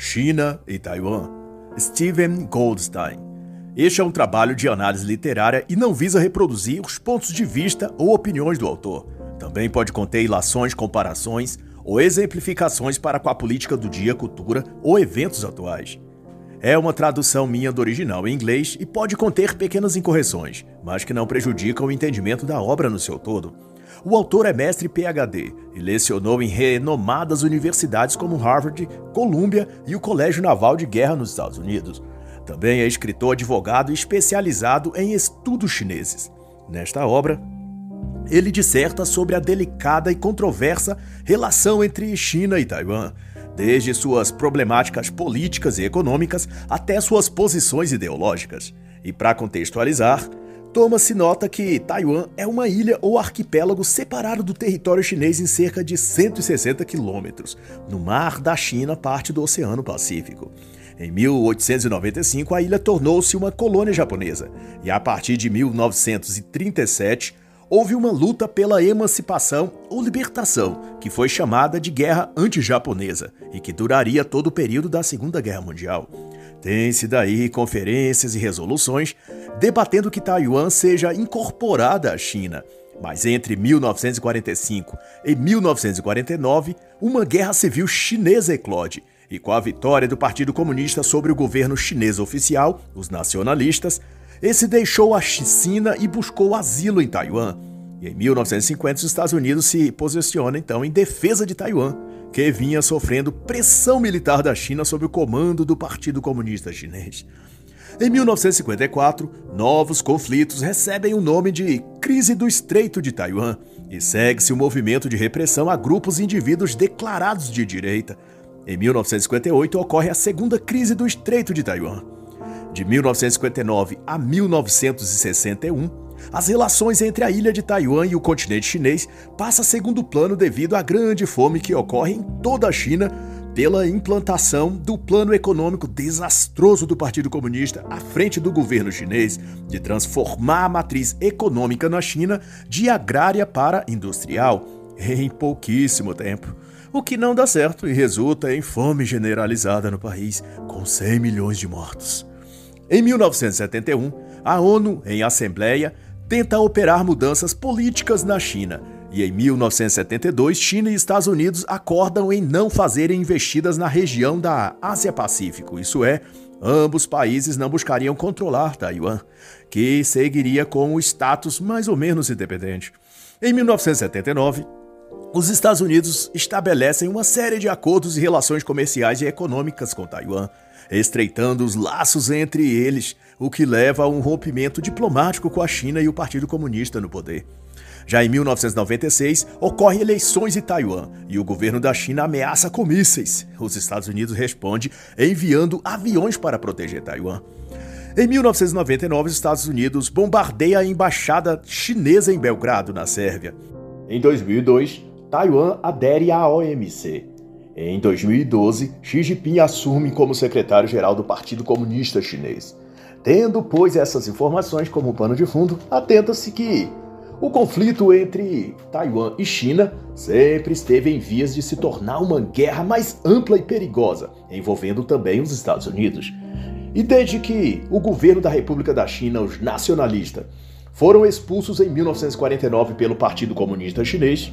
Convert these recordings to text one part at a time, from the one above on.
China e Taiwan, Steven Goldstein. Este é um trabalho de análise literária e não visa reproduzir os pontos de vista ou opiniões do autor. Também pode conter ilações, comparações ou exemplificações para com a política do dia, cultura ou eventos atuais. É uma tradução minha do original em inglês e pode conter pequenas incorreções, mas que não prejudicam o entendimento da obra no seu todo. O autor é mestre PhD e lecionou em renomadas universidades como Harvard, Columbia e o Colégio Naval de Guerra nos Estados Unidos. Também é escritor, advogado especializado em estudos chineses. Nesta obra, ele disserta sobre a delicada e controversa relação entre China e Taiwan, desde suas problemáticas políticas e econômicas até suas posições ideológicas. E para contextualizar, toma-se nota que Taiwan é uma ilha ou arquipélago separado do território chinês em cerca de 160 quilômetros, no mar da China, parte do Oceano Pacífico. Em 1895, a ilha tornou-se uma colônia japonesa, e a partir de 1937, houve uma luta pela emancipação ou libertação, que foi chamada de Guerra Anti-Japonesa e que duraria todo o período da Segunda Guerra Mundial. Tem-se daí conferências e resoluções debatendo que Taiwan seja incorporada à China. Mas entre 1945 e 1949, uma guerra civil chinesa eclode, e com a vitória do Partido Comunista sobre o governo chinês oficial, os nacionalistas, esse deixou a China e buscou asilo em Taiwan. E em 1950, os Estados Unidos se posicionam então em defesa de Taiwan, que vinha sofrendo pressão militar da China sob o comando do Partido Comunista Chinês. Em 1954, novos conflitos recebem o nome de Crise do Estreito de Taiwan e segue-se o um movimento de repressão a grupos e indivíduos declarados de direita. Em 1958 ocorre a Segunda Crise do Estreito de Taiwan. De 1959 a 1961, as relações entre a ilha de Taiwan e o continente chinês passam a segundo plano devido à grande fome que ocorre em toda a China pela implantação do plano econômico desastroso do Partido Comunista à frente do governo chinês de transformar a matriz econômica na China de agrária para industrial em pouquíssimo tempo o que não dá certo e resulta em fome generalizada no país, com 100 milhões de mortos. Em 1971, a ONU, em assembleia, tenta operar mudanças políticas na China. E em 1972, China e Estados Unidos acordam em não fazerem investidas na região da Ásia-Pacífico, isso é, ambos países não buscariam controlar Taiwan, que seguiria com o status mais ou menos independente. Em 1979, os Estados Unidos estabelecem uma série de acordos e relações comerciais e econômicas com Taiwan, estreitando os laços entre eles, o que leva a um rompimento diplomático com a China e o Partido Comunista no poder. Já em 1996, ocorrem eleições em Taiwan e o governo da China ameaça com mísseis. Os Estados Unidos responde enviando aviões para proteger Taiwan. Em 1999, os Estados Unidos bombardeia a embaixada chinesa em Belgrado, na Sérvia. Em 2002, Taiwan adere à OMC. Em 2012, Xi Jinping assume como secretário-geral do Partido Comunista Chinês. Tendo, pois, essas informações como pano de fundo, atenta-se que o conflito entre Taiwan e China sempre esteve em vias de se tornar uma guerra mais ampla e perigosa, envolvendo também os Estados Unidos. E desde que o governo da República da China, os nacionalistas, foram expulsos em 1949 pelo Partido Comunista Chinês,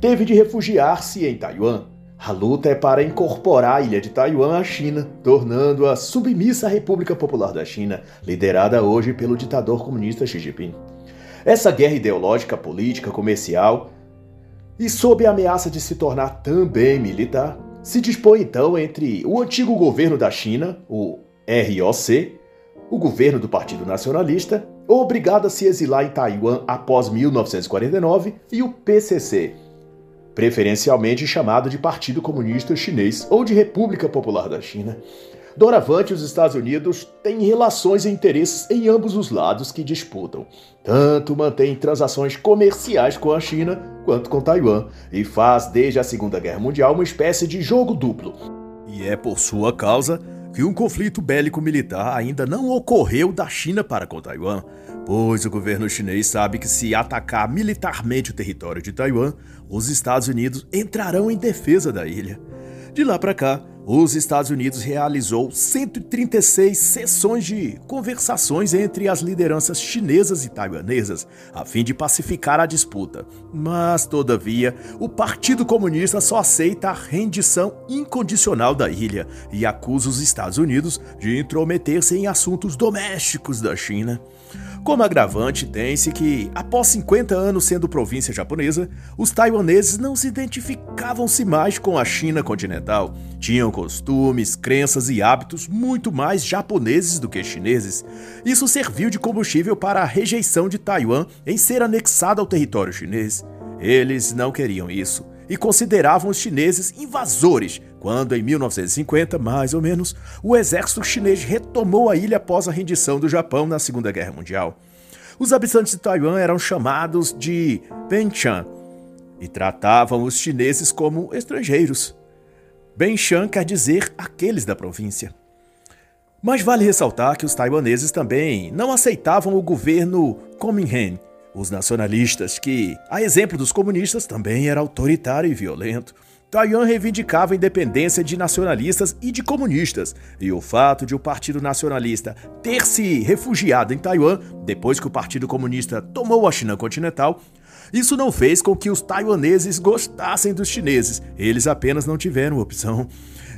teve de refugiar-se em Taiwan. A luta é para incorporar a ilha de Taiwan à China, tornando-a submissa à República Popular da China, liderada hoje pelo ditador comunista Xi Jinping. Essa guerra ideológica, política, comercial e sob a ameaça de se tornar também militar, se dispõe então entre o antigo governo da China, o ROC, o governo do Partido Nacionalista, obrigado a se exilar em Taiwan após 1949, e o PCC, preferencialmente chamado de Partido Comunista Chinês ou de República Popular da China. Doravante, os Estados Unidos têm relações e interesses em ambos os lados que disputam. Tanto mantém transações comerciais com a China quanto com Taiwan e faz desde a Segunda Guerra Mundial uma espécie de jogo duplo. E é por sua causa que um conflito bélico militar ainda não ocorreu da China para com Taiwan, pois o governo chinês sabe que se atacar militarmente o território de Taiwan, os Estados Unidos entrarão em defesa da ilha. De lá para cá, os Estados Unidos realizou 136 sessões de conversações entre as lideranças chinesas e taiwanesas, a fim de pacificar a disputa. Mas, todavia, o Partido Comunista só aceita a rendição incondicional da ilha e acusa os Estados Unidos de intrometer-se em assuntos domésticos da China. Como agravante, tem-se que, após 50 anos sendo província japonesa, os taiwaneses não se identificavam-se mais com a China continental. Tinham costumes, crenças e hábitos muito mais japoneses do que chineses. Isso serviu de combustível para a rejeição de Taiwan em ser anexada ao território chinês. Eles não queriam isso e consideravam os chineses invasores, quando em 1950, mais ou menos, o exército chinês retomou a ilha após a rendição do Japão na Segunda Guerra Mundial. Os habitantes de Taiwan eram chamados de Benchan e tratavam os chineses como estrangeiros. Benchan quer dizer aqueles da província. Mas vale ressaltar que os taiwaneses também não aceitavam o governo Kuomintang, os nacionalistas, que, a exemplo dos comunistas, também era autoritário e violento. Taiwan reivindicava a independência de nacionalistas e de comunistas, e o fato de o Partido Nacionalista ter se refugiado em Taiwan depois que o Partido Comunista tomou a China continental, isso não fez com que os taiwaneses gostassem dos chineses, eles apenas não tiveram opção.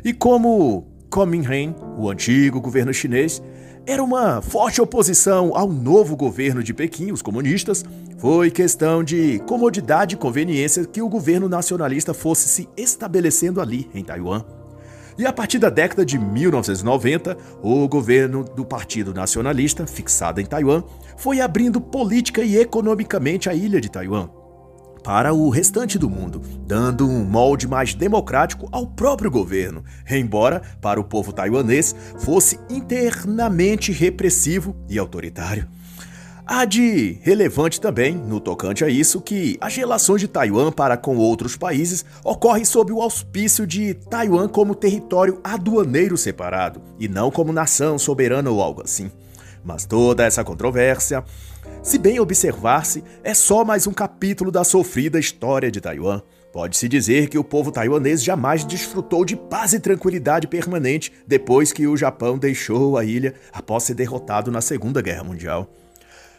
E como Kuomintang, o antigo governo chinês, era uma forte oposição ao novo governo de Pequim, os comunistas. Foi questão de comodidade e conveniência que o governo nacionalista fosse se estabelecendo ali, em Taiwan. E a partir da década de 1990, o governo do Partido Nacionalista, fixado em Taiwan, foi abrindo política e economicamente a ilha de Taiwan para o restante do mundo, dando um molde mais democrático ao próprio governo, embora para o povo taiwanês fosse internamente repressivo e autoritário. Há de relevante também, no tocante a isso, que as relações de Taiwan para com outros países ocorrem sob o auspício de Taiwan como território aduaneiro separado, e não como nação soberana ou algo assim. Mas toda essa controvérsia se bem observar-se, é só mais um capítulo da sofrida história de Taiwan. Pode-se dizer que o povo taiwanês jamais desfrutou de paz e tranquilidade permanente depois que o Japão deixou a ilha após ser derrotado na Segunda Guerra Mundial.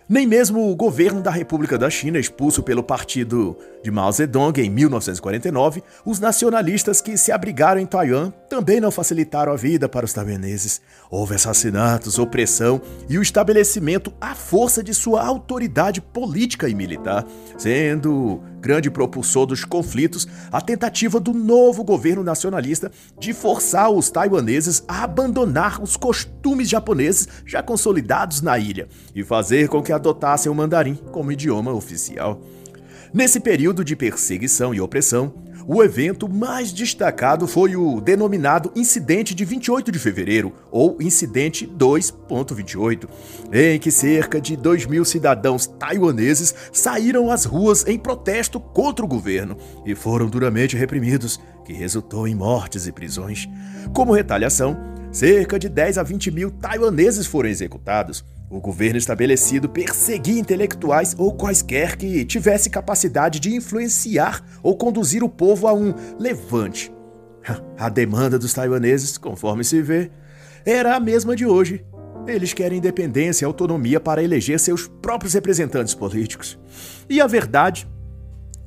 Nem mesmo o governo da República da China, expulso pelo partido de Mao Zedong em 1949, os nacionalistas que se abrigaram em Taiwan também não facilitaram a vida para os taiwaneses. Houve assassinatos, opressão e o estabelecimento à força de sua autoridade política e militar, sendo grande propulsor dos conflitos a tentativa do novo governo nacionalista de forçar os taiwaneses a abandonar os costumes japoneses já consolidados na ilha e fazer com que adotassem o mandarim como idioma oficial. Nesse período de perseguição e opressão, o evento mais destacado foi o denominado Incidente de 28 de Fevereiro, ou Incidente 2.28, em que cerca de 2 mil cidadãos taiwaneses saíram às ruas em protesto contra o governo e foram duramente reprimidos, que resultou em mortes e prisões. Como retaliação, cerca de 10 a 20 mil taiwaneses foram executados, o governo estabelecido perseguia intelectuais ou quaisquer que tivesse capacidade de influenciar ou conduzir o povo a um levante. A demanda dos taiwaneses, conforme se vê, era a mesma de hoje. Eles querem independência e autonomia para eleger seus próprios representantes políticos. E a verdade,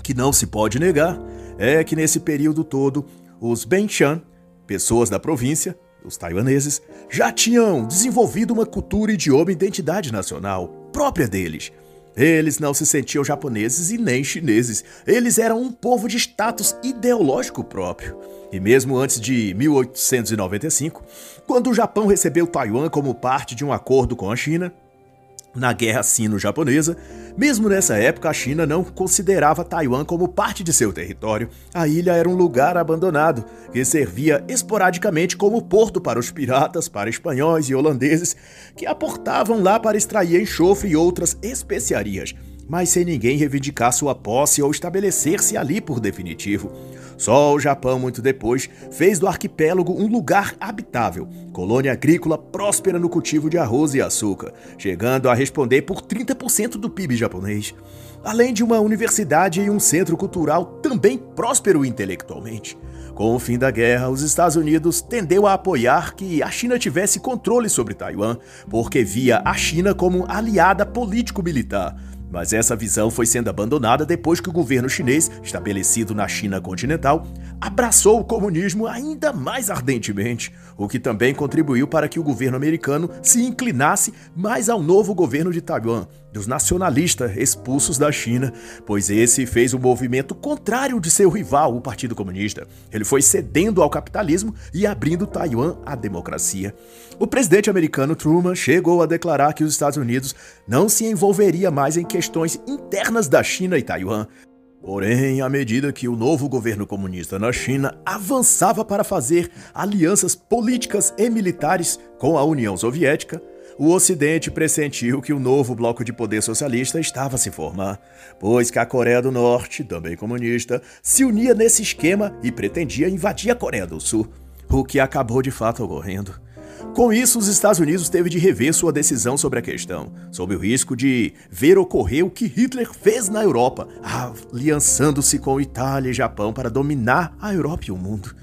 que não se pode negar, é que nesse período todo, os Benchan, pessoas da província, os taiwaneses já tinham desenvolvido uma cultura, idioma e identidade nacional própria deles. Eles não se sentiam japoneses e nem chineses. Eles eram um povo de status ideológico próprio. E mesmo antes de 1895, quando o Japão recebeu Taiwan como parte de um acordo com a China, na Guerra Sino-Japonesa, mesmo nessa época, a China não considerava Taiwan como parte de seu território. A ilha era um lugar abandonado, que servia esporadicamente como porto para os piratas, para espanhóis e holandeses, que aportavam lá para extrair enxofre e outras especiarias. mas sem ninguém reivindicar sua posse ou estabelecer-se ali por definitivo. Só o Japão, muito depois, fez do arquipélago um lugar habitável, colônia agrícola próspera no cultivo de arroz e açúcar, chegando a responder por 30% do PIB japonês. Além de uma universidade e um centro cultural também próspero intelectualmente. Com o fim da guerra, os Estados Unidos tendeu a apoiar que a China tivesse controle sobre Taiwan, porque via a China como aliada político-militar, mas essa visão foi sendo abandonada depois que o governo chinês, estabelecido na China continental, abraçou o comunismo ainda mais ardentemente, o que também contribuiu para que o governo americano se inclinasse mais ao novo governo de Taiwan, dos nacionalistas expulsos da China, pois esse fez o um movimento contrário de seu rival, o Partido Comunista. Ele foi cedendo ao capitalismo e abrindo Taiwan à democracia. O presidente americano Truman chegou a declarar que os Estados Unidos não se envolveria mais em questões internas da China e Taiwan, Porém, à medida que o novo governo comunista na China avançava para fazer alianças políticas e militares com a União Soviética, o Ocidente pressentiu que o novo bloco de poder socialista estava a se formar, pois que a Coreia do Norte, também comunista, se unia nesse esquema e pretendia invadir a Coreia do Sul, o que acabou de fato ocorrendo. Com isso, os Estados Unidos teve de rever sua decisão sobre a questão, sob o risco de ver ocorrer o que Hitler fez na Europa, aliançando-se com Itália e Japão para dominar a Europa e o mundo.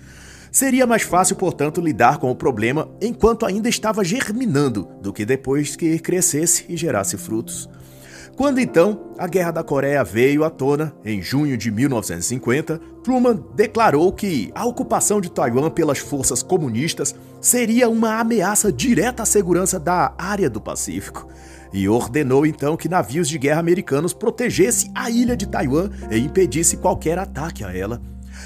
Seria mais fácil, portanto, lidar com o problema enquanto ainda estava germinando do que depois que crescesse e gerasse frutos. Quando então a Guerra da Coreia veio à tona, em junho de 1950, Truman declarou que a ocupação de Taiwan pelas forças comunistas seria uma ameaça direta à segurança da área do Pacífico. E ordenou então que navios de guerra americanos protegessem a ilha de Taiwan e impedisse qualquer ataque a ela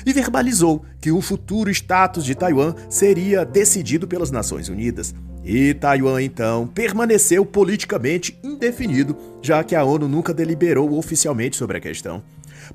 e verbalizou que o futuro status de Taiwan seria decidido pelas Nações Unidas. E Taiwan, então, permaneceu politicamente indefinido, já que a ONU nunca deliberou oficialmente sobre a questão.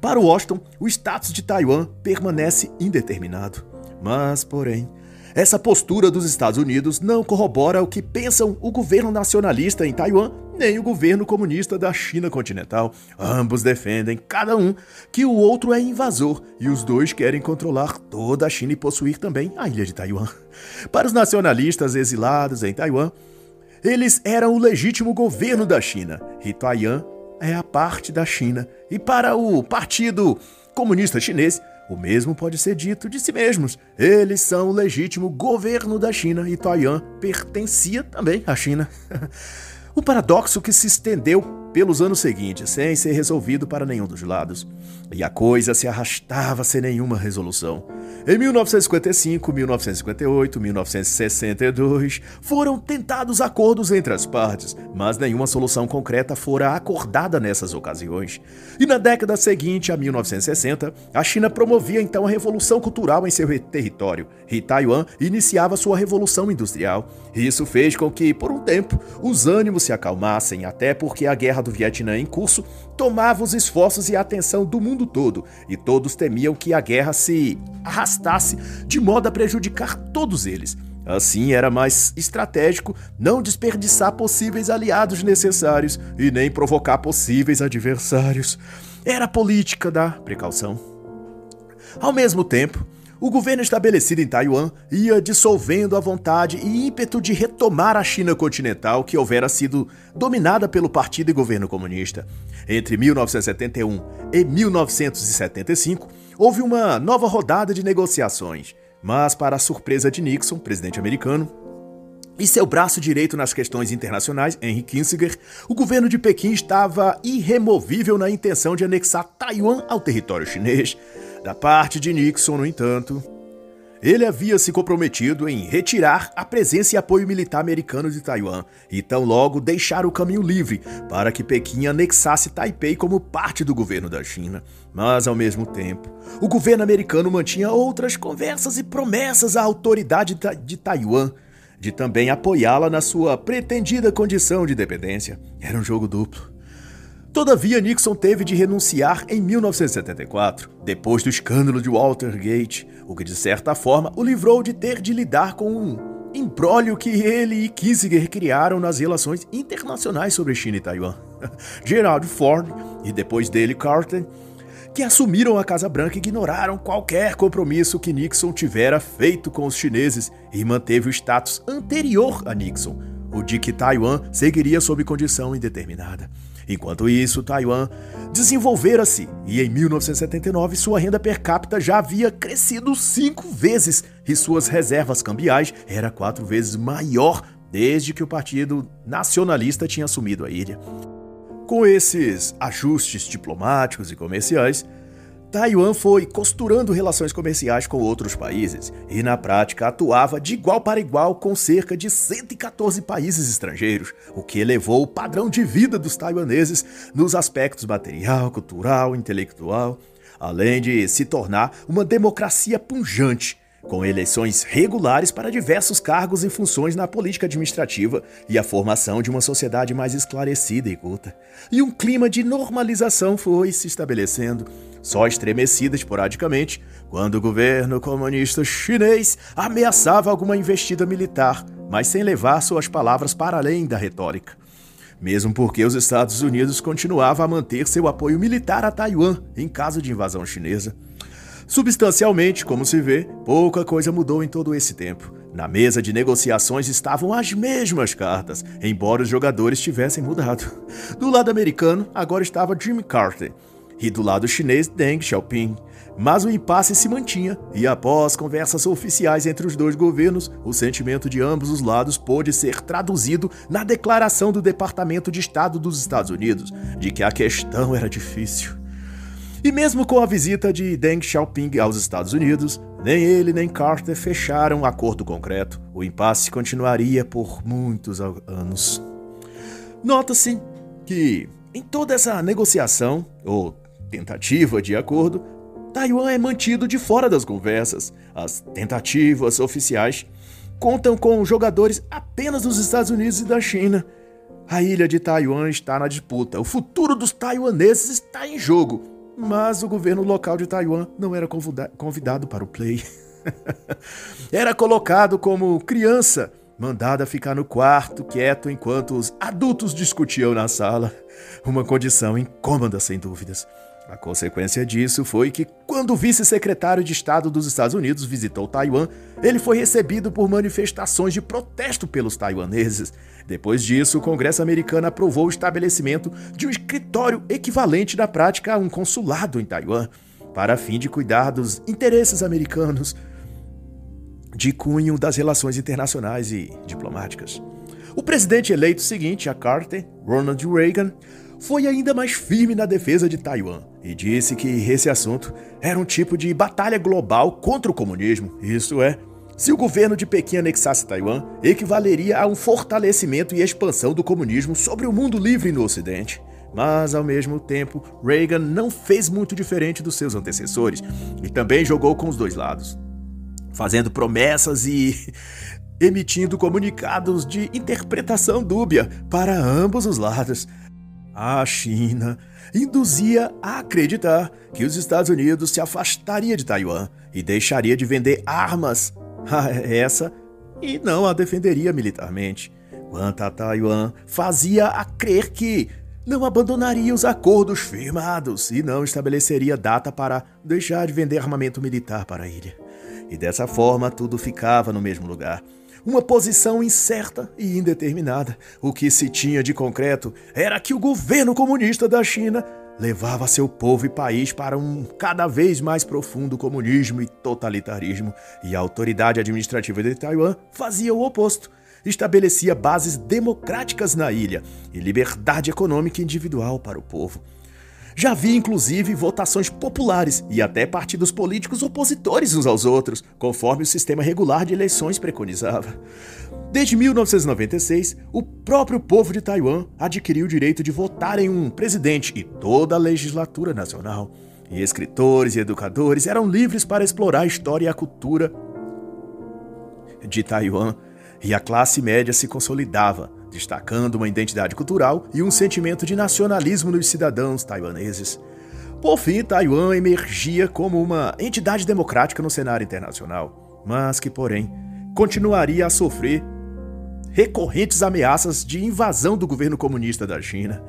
Para Washington, o status de Taiwan permanece indeterminado. Mas, porém, essa postura dos Estados Unidos não corrobora o que pensam o governo nacionalista em Taiwan nem o governo comunista da China continental. Ambos defendem, cada um, que o outro é invasor e os dois querem controlar toda a China e possuir também a ilha de Taiwan. Para os nacionalistas exilados em Taiwan, eles eram o legítimo governo da China e Taiwan é a parte da China. E para o Partido Comunista Chinês, o mesmo pode ser dito de si mesmos. Eles são o legítimo governo da China e Taiwan pertencia também à China. o paradoxo que se estendeu pelos anos seguintes, sem ser resolvido para nenhum dos lados. E a coisa se arrastava sem nenhuma resolução. Em 1955, 1958, 1962, foram tentados acordos entre as partes, mas nenhuma solução concreta fora acordada nessas ocasiões. E na década seguinte, a 1960, a China promovia então a revolução cultural em seu território, e Taiwan iniciava sua revolução industrial. Isso fez com que, por um tempo, os ânimos se acalmassem, até porque a guerra do Vietnã em curso tomava os esforços e a atenção do mundo todo, e todos temiam que a guerra se arrastasse de modo a prejudicar todos eles. Assim, era mais estratégico não desperdiçar possíveis aliados necessários e nem provocar possíveis adversários. Era a política da precaução. Ao mesmo tempo, o governo estabelecido em Taiwan ia dissolvendo a vontade e ímpeto de retomar a China continental que houvera sido dominada pelo Partido e Governo Comunista. Entre 1971 e 1975, houve uma nova rodada de negociações, mas, para a surpresa de Nixon, presidente americano, e seu braço direito nas questões internacionais, Henry Kissinger, o governo de Pequim estava irremovível na intenção de anexar Taiwan ao território chinês. Da parte de Nixon, no entanto, ele havia se comprometido em retirar a presença e apoio militar americano de Taiwan e tão logo deixar o caminho livre para que Pequim anexasse Taipei como parte do governo da China. Mas, ao mesmo tempo, o governo americano mantinha outras conversas e promessas à autoridade de Taiwan de também apoiá-la na sua pretendida condição de dependência. Era um jogo duplo. Todavia, Nixon teve de renunciar em 1974, depois do escândalo de Watergate, o que de certa forma o livrou de ter de lidar com um embrólio que ele e Kissinger criaram nas relações internacionais sobre China e Taiwan. Gerald Ford e depois dele Carter, que assumiram a Casa Branca e ignoraram qualquer compromisso que Nixon tivera feito com os chineses e manteve o status anterior a Nixon, o de que Taiwan seguiria sob condição indeterminada. Enquanto isso, Taiwan desenvolvera-se e em 1979 sua renda per capita já havia crescido cinco vezes e suas reservas cambiais era quatro vezes maior desde que o Partido Nacionalista tinha assumido a ilha. Com esses ajustes diplomáticos e comerciais, Taiwan foi costurando relações comerciais com outros países e, na prática, atuava de igual para igual com cerca de 114 países estrangeiros, o que elevou o padrão de vida dos taiwaneses nos aspectos material, cultural, intelectual, além de se tornar uma democracia punjante com eleições regulares para diversos cargos e funções na política administrativa e a formação de uma sociedade mais esclarecida e culta. E um clima de normalização foi se estabelecendo, só estremecida esporadicamente quando o governo comunista chinês ameaçava alguma investida militar, mas sem levar suas palavras para além da retórica. Mesmo porque os Estados Unidos continuavam a manter seu apoio militar a Taiwan em caso de invasão chinesa. Substancialmente, como se vê, pouca coisa mudou em todo esse tempo. Na mesa de negociações estavam as mesmas cartas, embora os jogadores tivessem mudado. Do lado americano, agora estava Jimmy Carter, e do lado chinês, Deng Xiaoping. Mas o impasse se mantinha, e após conversas oficiais entre os dois governos, o sentimento de ambos os lados pôde ser traduzido na declaração do Departamento de Estado dos Estados Unidos de que a questão era difícil. E mesmo com a visita de Deng Xiaoping aos Estados Unidos, nem ele nem Carter fecharam um acordo concreto. O impasse continuaria por muitos anos. Nota-se que em toda essa negociação, ou tentativa de acordo, Taiwan é mantido de fora das conversas. As tentativas oficiais contam com jogadores apenas dos Estados Unidos e da China. A ilha de Taiwan está na disputa. O futuro dos taiwaneses está em jogo mas o governo local de Taiwan não era convidado para o play. era colocado como criança, mandada ficar no quarto quieto enquanto os adultos discutiam na sala. Uma condição incômoda, sem dúvidas. A consequência disso foi que, quando o vice-secretário de Estado dos Estados Unidos visitou Taiwan, ele foi recebido por manifestações de protesto pelos taiwaneses. Depois disso, o Congresso americano aprovou o estabelecimento de um escritório equivalente na prática a um consulado em Taiwan, para fim de cuidar dos interesses americanos de cunho das relações internacionais e diplomáticas. O presidente eleito seguinte a Carter, Ronald Reagan, foi ainda mais firme na defesa de Taiwan e disse que esse assunto era um tipo de batalha global contra o comunismo. Isso é, se o governo de Pequim anexasse Taiwan, equivaleria a um fortalecimento e expansão do comunismo sobre o mundo livre no Ocidente. Mas, ao mesmo tempo, Reagan não fez muito diferente dos seus antecessores e também jogou com os dois lados, fazendo promessas e emitindo comunicados de interpretação dúbia para ambos os lados. A China induzia a acreditar que os Estados Unidos se afastaria de Taiwan e deixaria de vender armas a essa e não a defenderia militarmente. Quanto a Taiwan, fazia a crer que não abandonaria os acordos firmados e não estabeleceria data para deixar de vender armamento militar para a ilha. E dessa forma tudo ficava no mesmo lugar uma posição incerta e indeterminada. O que se tinha de concreto era que o governo comunista da China levava seu povo e país para um cada vez mais profundo comunismo e totalitarismo, e a autoridade administrativa de Taiwan fazia o oposto. Estabelecia bases democráticas na ilha e liberdade econômica individual para o povo. Já havia inclusive votações populares e até partidos políticos opositores uns aos outros, conforme o sistema regular de eleições preconizava. Desde 1996, o próprio povo de Taiwan adquiriu o direito de votar em um presidente e toda a legislatura nacional. E escritores e educadores eram livres para explorar a história e a cultura de Taiwan, e a classe média se consolidava destacando uma identidade cultural e um sentimento de nacionalismo nos cidadãos taiwaneses. Por fim, Taiwan emergia como uma entidade democrática no cenário internacional, mas que, porém, continuaria a sofrer recorrentes ameaças de invasão do governo comunista da China.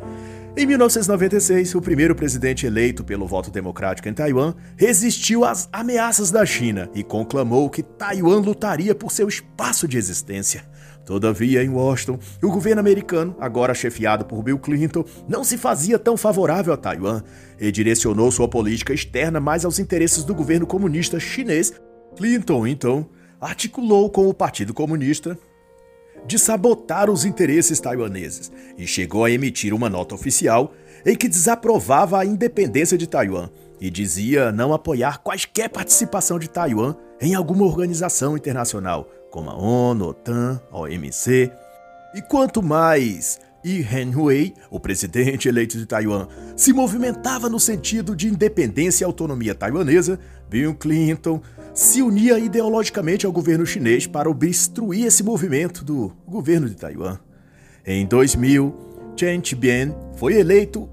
Em 1996, o primeiro presidente eleito pelo voto democrático em Taiwan resistiu às ameaças da China e conclamou que Taiwan lutaria por seu espaço de existência. Todavia, em Washington, o governo americano, agora chefiado por Bill Clinton, não se fazia tão favorável a Taiwan e direcionou sua política externa mais aos interesses do governo comunista chinês. Clinton, então, articulou com o Partido Comunista de sabotar os interesses taiwaneses e chegou a emitir uma nota oficial em que desaprovava a independência de Taiwan e dizia não apoiar quaisquer participação de Taiwan em alguma organização internacional, como a ONU, OTAN, OMC. E quanto mais Yi Hen-hui, o presidente eleito de Taiwan, se movimentava no sentido de independência e autonomia taiwanesa, Bill Clinton se unia ideologicamente ao governo chinês para obstruir esse movimento do governo de Taiwan. Em 2000, Chen Chih-bian foi eleito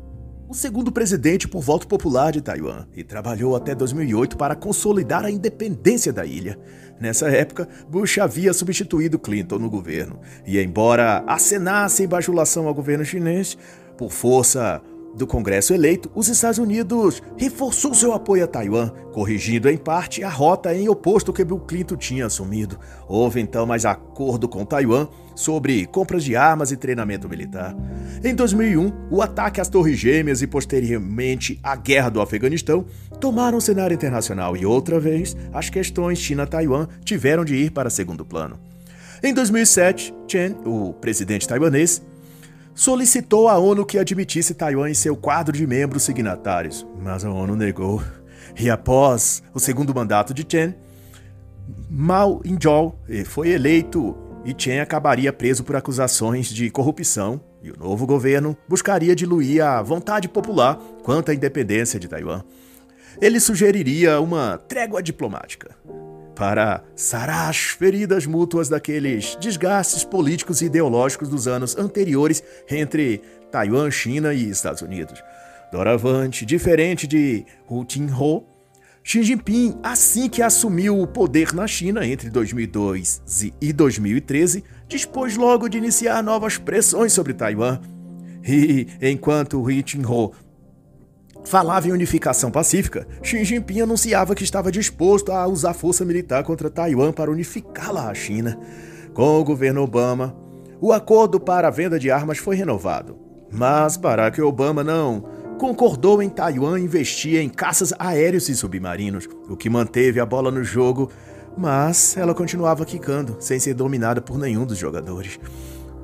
o segundo presidente por voto popular de Taiwan e trabalhou até 2008 para consolidar a independência da ilha. Nessa época, Bush havia substituído Clinton no governo e, embora acenasse em bajulação ao governo chinês, por força do Congresso eleito, os Estados Unidos reforçou seu apoio a Taiwan, corrigindo em parte a rota em oposto que Bill Clinton tinha assumido. Houve então mais acordo com Taiwan sobre compras de armas e treinamento militar. Em 2001, o ataque às Torres Gêmeas e posteriormente a guerra do Afeganistão tomaram o cenário internacional e outra vez as questões China-Taiwan tiveram de ir para segundo plano. Em 2007, Chen, o presidente taiwanês, solicitou à ONU que admitisse Taiwan em seu quadro de membros signatários, mas a ONU negou. E após o segundo mandato de Chen, Mao Injol foi eleito e Chen acabaria preso por acusações de corrupção e o novo governo buscaria diluir a vontade popular quanto à independência de Taiwan. Ele sugeriria uma trégua diplomática para sarar as feridas mútuas daqueles desgastes políticos e ideológicos dos anos anteriores entre Taiwan, China e Estados Unidos. Doravante, diferente de Hu Jintao, Xi Jinping, assim que assumiu o poder na China entre 2002 e 2013, dispôs logo de iniciar novas pressões sobre Taiwan. E enquanto Hu Jintao falava em unificação pacífica, Xi Jinping anunciava que estava disposto a usar força militar contra Taiwan para unificá-la à China. Com o governo Obama, o acordo para a venda de armas foi renovado. Mas Barack Obama não concordou em Taiwan investir em caças aéreos e submarinos, o que manteve a bola no jogo, mas ela continuava quicando, sem ser dominada por nenhum dos jogadores.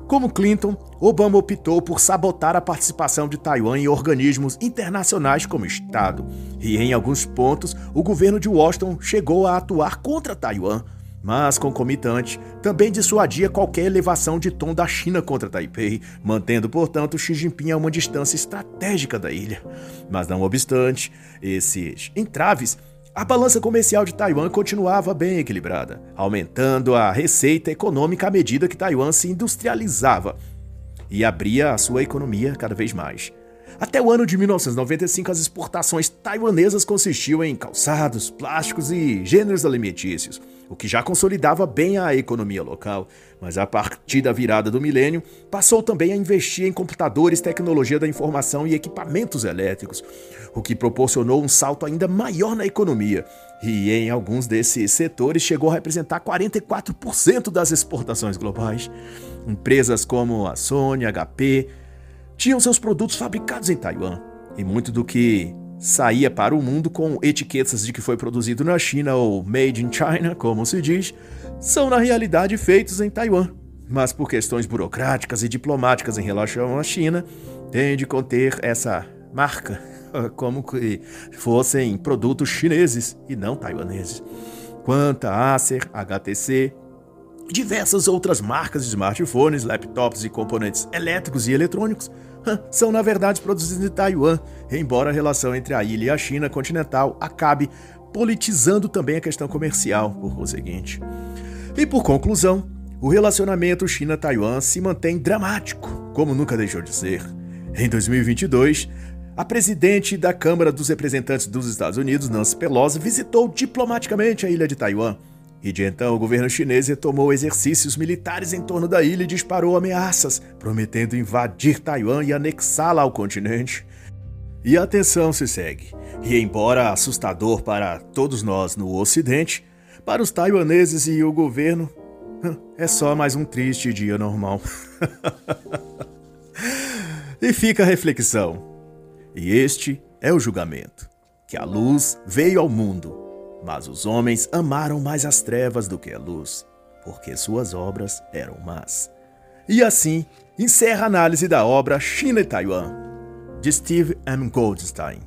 Como Clinton, Obama optou por sabotar a participação de Taiwan em organismos internacionais como Estado, e em alguns pontos o governo de Washington chegou a atuar contra Taiwan, mas concomitante, também dissuadia qualquer elevação de tom da China contra Taipei, mantendo, portanto, Xi Jinping a uma distância estratégica da ilha. Mas não obstante, esses entraves a balança comercial de Taiwan continuava bem equilibrada, aumentando a receita econômica à medida que Taiwan se industrializava e abria a sua economia cada vez mais. Até o ano de 1995, as exportações taiwanesas consistiam em calçados, plásticos e gêneros alimentícios, o que já consolidava bem a economia local. Mas a partir da virada do milênio, passou também a investir em computadores, tecnologia da informação e equipamentos elétricos, o que proporcionou um salto ainda maior na economia. E em alguns desses setores chegou a representar 44% das exportações globais. Empresas como a Sony, HP, tinham seus produtos fabricados em Taiwan, e muito do que saía para o mundo com etiquetas de que foi produzido na China ou Made in China, como se diz, são na realidade feitos em Taiwan. Mas por questões burocráticas e diplomáticas em relação à China, tem de conter essa marca como que fossem produtos chineses e não taiwaneses. Quanto a Acer, HTC, diversas outras marcas de smartphones, laptops e componentes elétricos e eletrônicos são na verdade produzidos em Taiwan, embora a relação entre a ilha e a China continental acabe politizando também a questão comercial, por conseguinte. E por conclusão, o relacionamento China-Taiwan se mantém dramático, como nunca deixou de ser. Em 2022, a presidente da Câmara dos Representantes dos Estados Unidos, Nancy Pelosi, visitou diplomaticamente a ilha de Taiwan E de então o governo chinês retomou exercícios militares em torno da ilha e disparou ameaças, prometendo invadir Taiwan e anexá-la ao continente. E a tensão se segue. E embora assustador para todos nós no Ocidente, para os taiwaneses e o governo, é só mais um triste dia normal. e fica a reflexão. E este é o julgamento: que a luz veio ao mundo mas os homens amaram mais as trevas do que a luz, porque suas obras eram más. E assim encerra a análise da obra China e Taiwan, de Steve M. Goldstein.